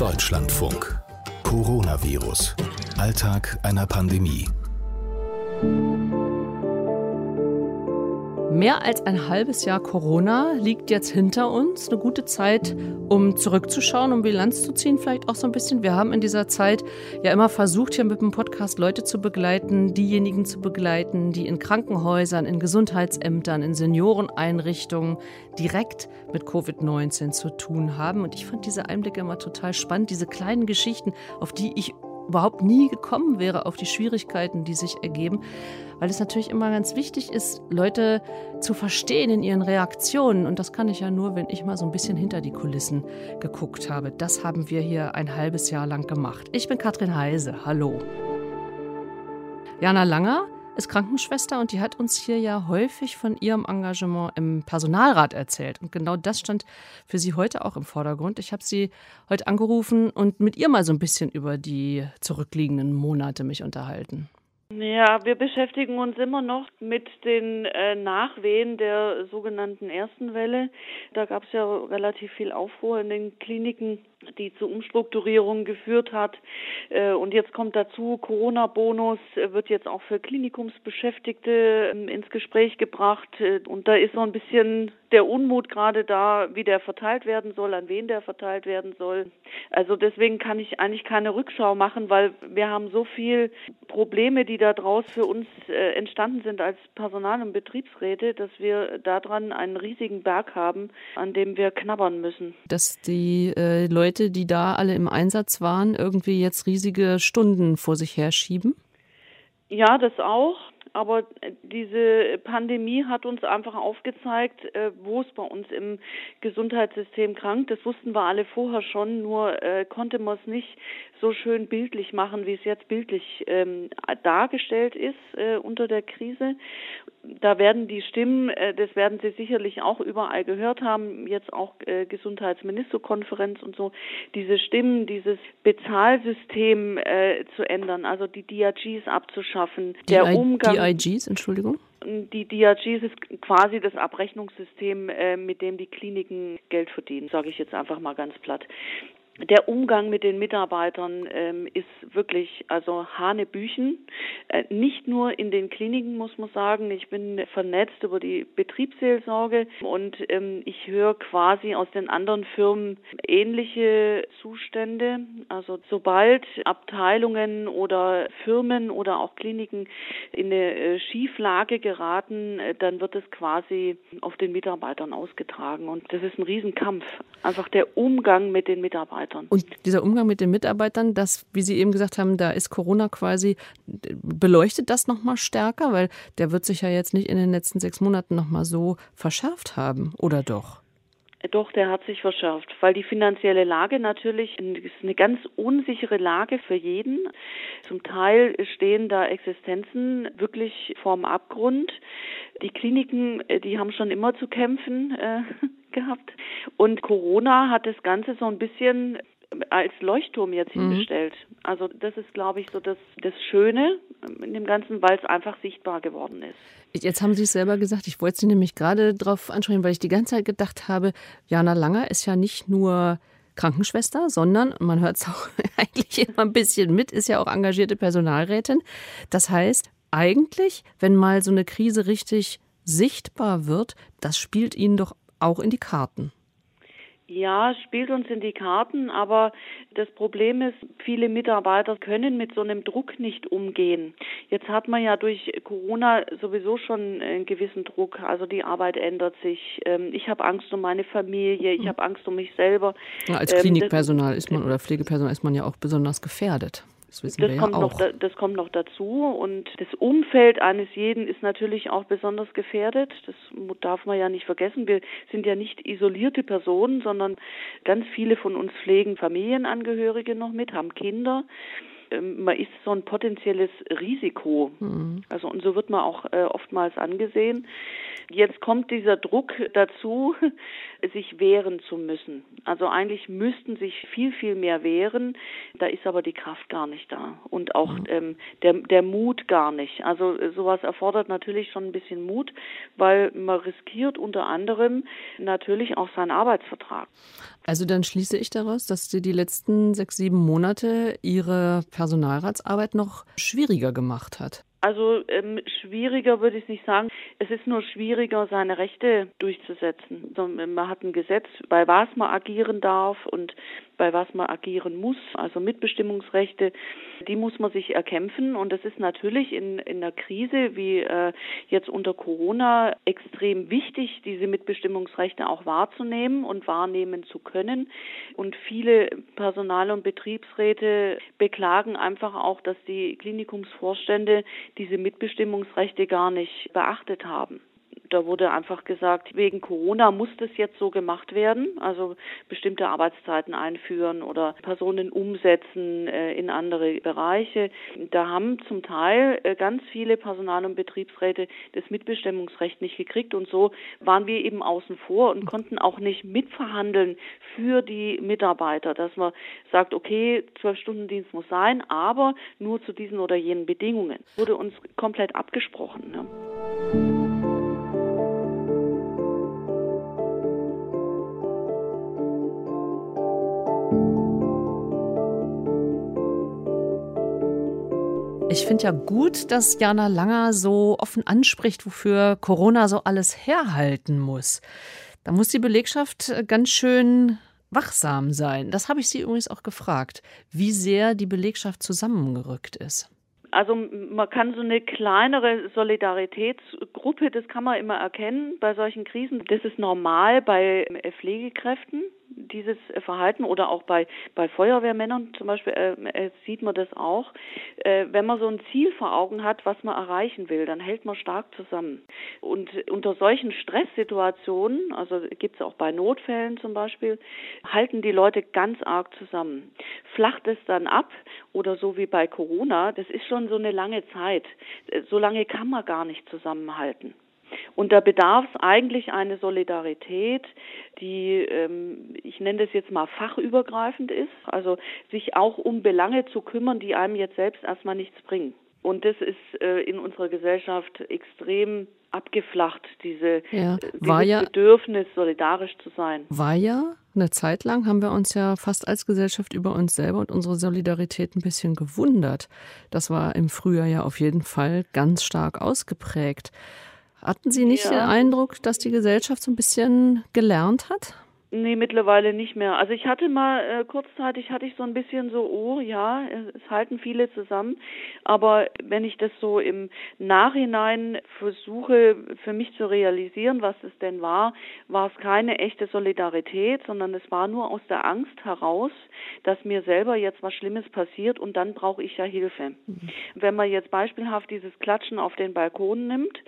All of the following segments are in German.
Deutschlandfunk. Coronavirus. Alltag einer Pandemie. Mehr als ein halbes Jahr Corona liegt jetzt hinter uns. Eine gute Zeit, um zurückzuschauen, um Bilanz zu ziehen, vielleicht auch so ein bisschen. Wir haben in dieser Zeit ja immer versucht, hier mit dem Podcast Leute zu begleiten, diejenigen zu begleiten, die in Krankenhäusern, in Gesundheitsämtern, in Senioreneinrichtungen direkt mit Covid-19 zu tun haben. Und ich fand diese Einblicke immer total spannend, diese kleinen Geschichten, auf die ich überhaupt nie gekommen wäre auf die Schwierigkeiten, die sich ergeben, weil es natürlich immer ganz wichtig ist, Leute zu verstehen in ihren Reaktionen. Und das kann ich ja nur, wenn ich mal so ein bisschen hinter die Kulissen geguckt habe. Das haben wir hier ein halbes Jahr lang gemacht. Ich bin Katrin Heise. Hallo. Jana Langer ist Krankenschwester und die hat uns hier ja häufig von ihrem Engagement im Personalrat erzählt. Und genau das stand für sie heute auch im Vordergrund. Ich habe sie heute angerufen und mit ihr mal so ein bisschen über die zurückliegenden Monate mich unterhalten. Ja, wir beschäftigen uns immer noch mit den äh, Nachwehen der sogenannten ersten Welle. Da gab es ja relativ viel Aufruhr in den Kliniken die zu Umstrukturierungen geführt hat. Äh, und jetzt kommt dazu, Corona-Bonus wird jetzt auch für Klinikumsbeschäftigte ähm, ins Gespräch gebracht. Äh, und da ist so ein bisschen der Unmut gerade da, wie der verteilt werden soll, an wen der verteilt werden soll. Also deswegen kann ich eigentlich keine Rückschau machen, weil wir haben so viel Probleme, die da draus für uns äh, entstanden sind als Personal- und Betriebsräte, dass wir daran einen riesigen Berg haben, an dem wir knabbern müssen. Dass die äh, Leute Leute, die da alle im Einsatz waren, irgendwie jetzt riesige Stunden vor sich herschieben? Ja, das auch. Aber diese Pandemie hat uns einfach aufgezeigt, äh, wo es bei uns im Gesundheitssystem krankt. Das wussten wir alle vorher schon, nur äh, konnte man es nicht so schön bildlich machen, wie es jetzt bildlich ähm, dargestellt ist äh, unter der Krise. Da werden die Stimmen, äh, das werden Sie sicherlich auch überall gehört haben, jetzt auch äh, Gesundheitsministerkonferenz und so, diese Stimmen, dieses Bezahlsystem äh, zu ändern, also die DRGs abzuschaffen, die der I Umgang. DIGs, Entschuldigung? Die DRGs ist quasi das Abrechnungssystem, mit dem die Kliniken Geld verdienen, sage ich jetzt einfach mal ganz platt der Umgang mit den Mitarbeitern ähm, ist wirklich also Hanebüchen. Äh, nicht nur in den Kliniken muss man sagen. Ich bin vernetzt über die Betriebsseelsorge und ähm, ich höre quasi aus den anderen Firmen ähnliche Zustände. Also sobald Abteilungen oder Firmen oder auch Kliniken in eine äh, Schieflage geraten, äh, dann wird es quasi auf den Mitarbeitern ausgetragen und das ist ein Riesenkampf. Einfach der Umgang mit den Mitarbeitern. Mitarbeitern. Und dieser Umgang mit den Mitarbeitern, das, wie Sie eben gesagt haben, da ist Corona quasi, beleuchtet das nochmal stärker, weil der wird sich ja jetzt nicht in den letzten sechs Monaten nochmal so verschärft haben, oder doch? Doch, der hat sich verschärft, weil die finanzielle Lage natürlich ist eine ganz unsichere Lage für jeden. Zum Teil stehen da Existenzen wirklich vorm Abgrund. Die Kliniken, äh, die haben schon immer zu kämpfen. Gehabt. Und Corona hat das Ganze so ein bisschen als Leuchtturm jetzt mhm. hingestellt. Also das ist, glaube ich, so das, das Schöne in dem Ganzen, weil es einfach sichtbar geworden ist. Jetzt haben Sie es selber gesagt, ich wollte Sie nämlich gerade darauf ansprechen, weil ich die ganze Zeit gedacht habe, Jana Langer ist ja nicht nur Krankenschwester, sondern man hört es auch eigentlich immer ein bisschen mit, ist ja auch engagierte Personalrätin. Das heißt, eigentlich, wenn mal so eine Krise richtig sichtbar wird, das spielt Ihnen doch auch in die Karten. Ja, spielt uns in die Karten, aber das Problem ist, viele Mitarbeiter können mit so einem Druck nicht umgehen. Jetzt hat man ja durch Corona sowieso schon einen gewissen Druck, also die Arbeit ändert sich. Ähm, ich habe Angst um meine Familie, ich hm. habe Angst um mich selber. Ja, als ähm, Klinikpersonal ist man oder Pflegepersonal ist man ja auch besonders gefährdet. Das wissen das wir kommt ja auch. Noch, das kommt noch dazu und das Umfeld eines jeden ist natürlich auch besonders gefährdet. Das darf man ja nicht vergessen. Wir sind ja nicht isolierte Personen, sondern ganz viele von uns pflegen Familienangehörige noch mit, haben Kinder. Ähm, man ist so ein potenzielles Risiko. Mhm. Also und so wird man auch äh, oftmals angesehen. Jetzt kommt dieser Druck dazu, sich wehren zu müssen. Also eigentlich müssten sich viel, viel mehr wehren. Da ist aber die Kraft gar nicht da und auch mhm. ähm, der, der Mut gar nicht. Also äh, sowas erfordert natürlich schon ein bisschen Mut, weil man riskiert unter anderem natürlich auch seinen Arbeitsvertrag. Also dann schließe ich daraus, dass Sie die letzten sechs, sieben Monate Ihre Personalratsarbeit noch schwieriger gemacht hat. Also ähm, schwieriger würde ich nicht sagen. Es ist nur schwieriger, seine Rechte durchzusetzen. Also, man hat ein Gesetz, bei was man agieren darf und bei was man agieren muss. Also Mitbestimmungsrechte, die muss man sich erkämpfen. Und das ist natürlich in, in einer Krise wie äh, jetzt unter Corona extrem wichtig, diese Mitbestimmungsrechte auch wahrzunehmen und wahrnehmen zu können. Und viele Personal- und Betriebsräte beklagen einfach auch, dass die Klinikumsvorstände diese Mitbestimmungsrechte gar nicht beachtet haben. Da wurde einfach gesagt, wegen Corona muss das jetzt so gemacht werden, also bestimmte Arbeitszeiten einführen oder Personen umsetzen äh, in andere Bereiche. Da haben zum Teil äh, ganz viele Personal- und Betriebsräte das Mitbestimmungsrecht nicht gekriegt und so waren wir eben außen vor und konnten auch nicht mitverhandeln für die Mitarbeiter, dass man sagt, okay, zwölf Stunden Dienst muss sein, aber nur zu diesen oder jenen Bedingungen. Wurde uns komplett abgesprochen. Ne? Ich finde ja gut, dass Jana Langer so offen anspricht, wofür Corona so alles herhalten muss. Da muss die Belegschaft ganz schön wachsam sein. Das habe ich Sie übrigens auch gefragt, wie sehr die Belegschaft zusammengerückt ist. Also man kann so eine kleinere Solidaritätsgruppe, das kann man immer erkennen bei solchen Krisen. Das ist normal bei Pflegekräften dieses Verhalten oder auch bei, bei Feuerwehrmännern zum Beispiel äh, äh, sieht man das auch. Äh, wenn man so ein Ziel vor Augen hat, was man erreichen will, dann hält man stark zusammen. Und unter solchen Stresssituationen, also gibt es auch bei Notfällen zum Beispiel, halten die Leute ganz arg zusammen. Flacht es dann ab oder so wie bei Corona, das ist schon so eine lange Zeit. Äh, so lange kann man gar nicht zusammenhalten. Und da bedarf es eigentlich eine Solidarität, die, ähm, ich nenne das jetzt mal fachübergreifend ist, also sich auch um Belange zu kümmern, die einem jetzt selbst erstmal nichts bringen. Und das ist äh, in unserer Gesellschaft extrem abgeflacht, diese, ja, war ja, Bedürfnis, solidarisch zu sein. War ja eine Zeit lang, haben wir uns ja fast als Gesellschaft über uns selber und unsere Solidarität ein bisschen gewundert. Das war im Frühjahr ja auf jeden Fall ganz stark ausgeprägt. Hatten Sie nicht ja. den Eindruck, dass die Gesellschaft so ein bisschen gelernt hat? Nee, mittlerweile nicht mehr. Also ich hatte mal äh, kurzzeitig hatte ich so ein bisschen so, oh ja, es halten viele zusammen, aber wenn ich das so im Nachhinein versuche für mich zu realisieren, was es denn war, war es keine echte Solidarität, sondern es war nur aus der Angst heraus, dass mir selber jetzt was Schlimmes passiert und dann brauche ich ja Hilfe. Mhm. Wenn man jetzt beispielhaft dieses Klatschen auf den Balkon nimmt,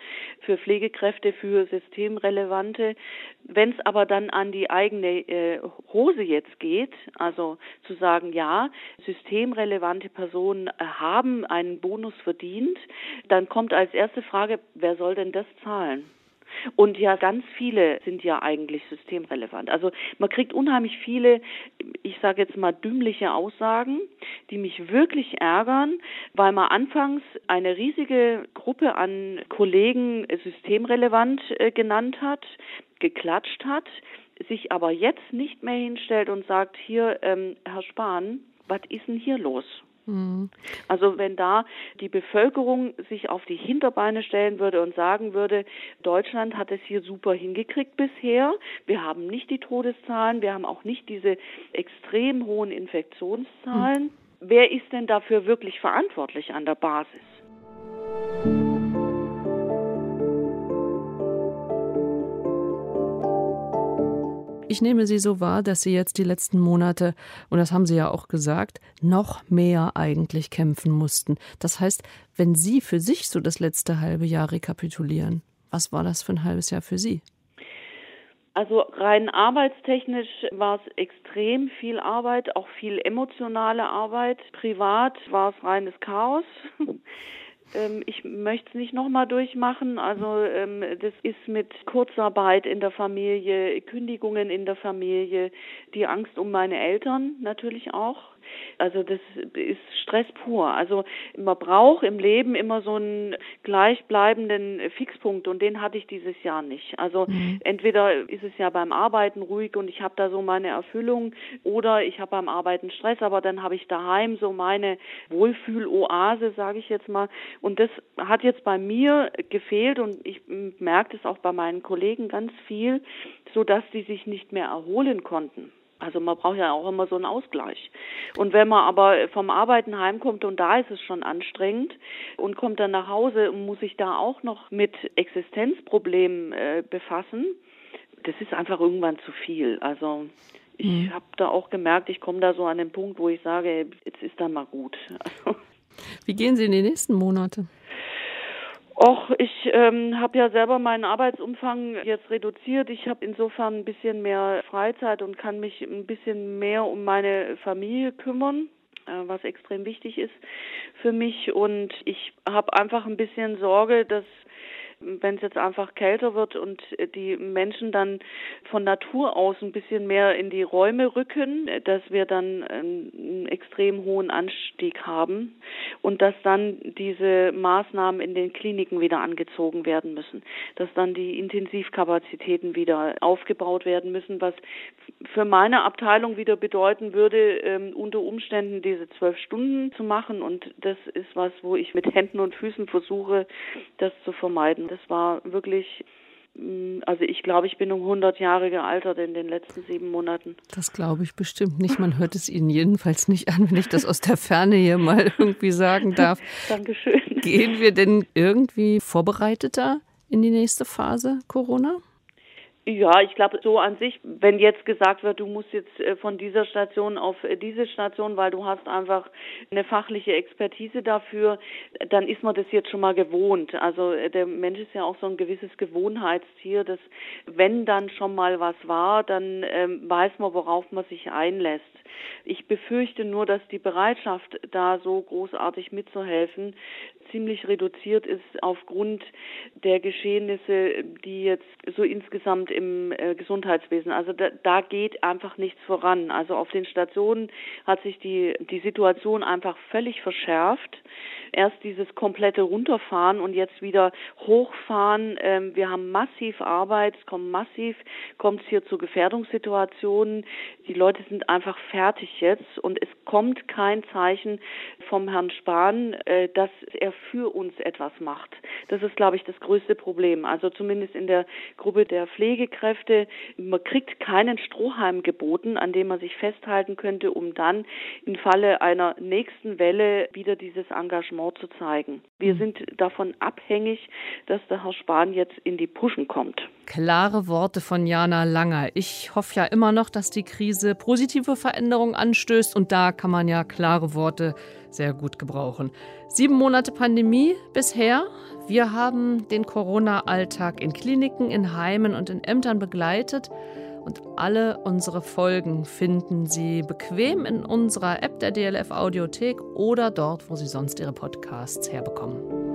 für Pflegekräfte, für systemrelevante, wenn es aber dann an die eigene eigene äh, Hose jetzt geht, also zu sagen, ja, systemrelevante Personen äh, haben einen Bonus verdient, dann kommt als erste Frage, wer soll denn das zahlen? Und ja, ganz viele sind ja eigentlich systemrelevant. Also man kriegt unheimlich viele, ich sage jetzt mal dümmliche Aussagen, die mich wirklich ärgern, weil man anfangs eine riesige Gruppe an Kollegen systemrelevant äh, genannt hat, geklatscht hat, sich aber jetzt nicht mehr hinstellt und sagt, hier, ähm, Herr Spahn, was ist denn hier los? Mhm. Also wenn da die Bevölkerung sich auf die Hinterbeine stellen würde und sagen würde, Deutschland hat es hier super hingekriegt bisher, wir haben nicht die Todeszahlen, wir haben auch nicht diese extrem hohen Infektionszahlen, mhm. wer ist denn dafür wirklich verantwortlich an der Basis? Ich nehme Sie so wahr, dass Sie jetzt die letzten Monate, und das haben Sie ja auch gesagt, noch mehr eigentlich kämpfen mussten. Das heißt, wenn Sie für sich so das letzte halbe Jahr rekapitulieren, was war das für ein halbes Jahr für Sie? Also rein arbeitstechnisch war es extrem viel Arbeit, auch viel emotionale Arbeit. Privat war es reines Chaos. Ähm, ich möchte es nicht nochmal durchmachen. Also ähm, das ist mit Kurzarbeit in der Familie, Kündigungen in der Familie, die Angst um meine Eltern natürlich auch. Also das ist Stress pur. Also man braucht im Leben immer so einen gleichbleibenden Fixpunkt und den hatte ich dieses Jahr nicht. Also mhm. entweder ist es ja beim Arbeiten ruhig und ich habe da so meine Erfüllung oder ich habe beim Arbeiten Stress, aber dann habe ich daheim so meine Wohlfühloase, sage ich jetzt mal. Und das hat jetzt bei mir gefehlt und ich merke das auch bei meinen Kollegen ganz viel, so dass die sich nicht mehr erholen konnten. Also man braucht ja auch immer so einen Ausgleich. Und wenn man aber vom Arbeiten heimkommt und da ist es schon anstrengend und kommt dann nach Hause und muss sich da auch noch mit Existenzproblemen äh, befassen, das ist einfach irgendwann zu viel. Also ich mhm. habe da auch gemerkt, ich komme da so an den Punkt, wo ich sage, jetzt ist dann mal gut. Wie gehen Sie in die nächsten Monate? Och, ich ähm, habe ja selber meinen Arbeitsumfang jetzt reduziert. Ich habe insofern ein bisschen mehr Freizeit und kann mich ein bisschen mehr um meine Familie kümmern, äh, was extrem wichtig ist für mich. Und ich habe einfach ein bisschen Sorge, dass wenn es jetzt einfach kälter wird und die Menschen dann von Natur aus ein bisschen mehr in die Räume rücken, dass wir dann einen extrem hohen Anstieg haben und dass dann diese Maßnahmen in den Kliniken wieder angezogen werden müssen, dass dann die Intensivkapazitäten wieder aufgebaut werden müssen, was für meine Abteilung wieder bedeuten würde, ähm, unter Umständen diese zwölf Stunden zu machen. Und das ist was, wo ich mit Händen und Füßen versuche, das zu vermeiden das war wirklich mm, also ich glaube, ich bin um 100 Jahre gealtert in den letzten sieben Monaten. Das glaube ich bestimmt nicht. Man hört es Ihnen jedenfalls nicht an, wenn ich das aus der Ferne hier mal irgendwie sagen darf. Dankeschön. Gehen wir denn irgendwie vorbereiteter in die nächste Phase Corona? Ja, ich glaube so an sich, wenn jetzt gesagt wird, du musst jetzt äh, von dieser Station auf äh, diese Station, weil du hast einfach eine fachliche Expertise dafür, dann ist man das jetzt schon mal gewohnt. Also äh, der Mensch ist ja auch so ein gewisses Gewohnheitstier, dass wenn dann schon mal was war, dann ähm, weiß man, worauf man sich einlässt. Ich befürchte nur, dass die Bereitschaft, da so großartig mitzuhelfen, ziemlich reduziert ist aufgrund der Geschehnisse, die jetzt so insgesamt im äh, Gesundheitswesen, also da, da geht einfach nichts voran. Also auf den Stationen hat sich die, die Situation einfach völlig verschärft erst dieses komplette Runterfahren und jetzt wieder hochfahren. Ähm, wir haben massiv Arbeit, es kommt massiv, kommt es hier zu Gefährdungssituationen. Die Leute sind einfach fertig jetzt und es kommt kein Zeichen vom Herrn Spahn, äh, dass er für uns etwas macht. Das ist, glaube ich, das größte Problem. Also zumindest in der Gruppe der Pflegekräfte. Man kriegt keinen Strohhalm geboten, an dem man sich festhalten könnte, um dann im Falle einer nächsten Welle wieder dieses Engagement Engagement zu zeigen. Wir sind davon abhängig, dass der Herr Spahn jetzt in die Puschen kommt. Klare Worte von Jana Langer. Ich hoffe ja immer noch, dass die Krise positive Veränderungen anstößt und da kann man ja klare Worte sehr gut gebrauchen. Sieben Monate Pandemie bisher. Wir haben den Corona-Alltag in Kliniken, in Heimen und in Ämtern begleitet. Und alle unsere Folgen finden Sie bequem in unserer App der DLF Audiothek oder dort, wo Sie sonst Ihre Podcasts herbekommen.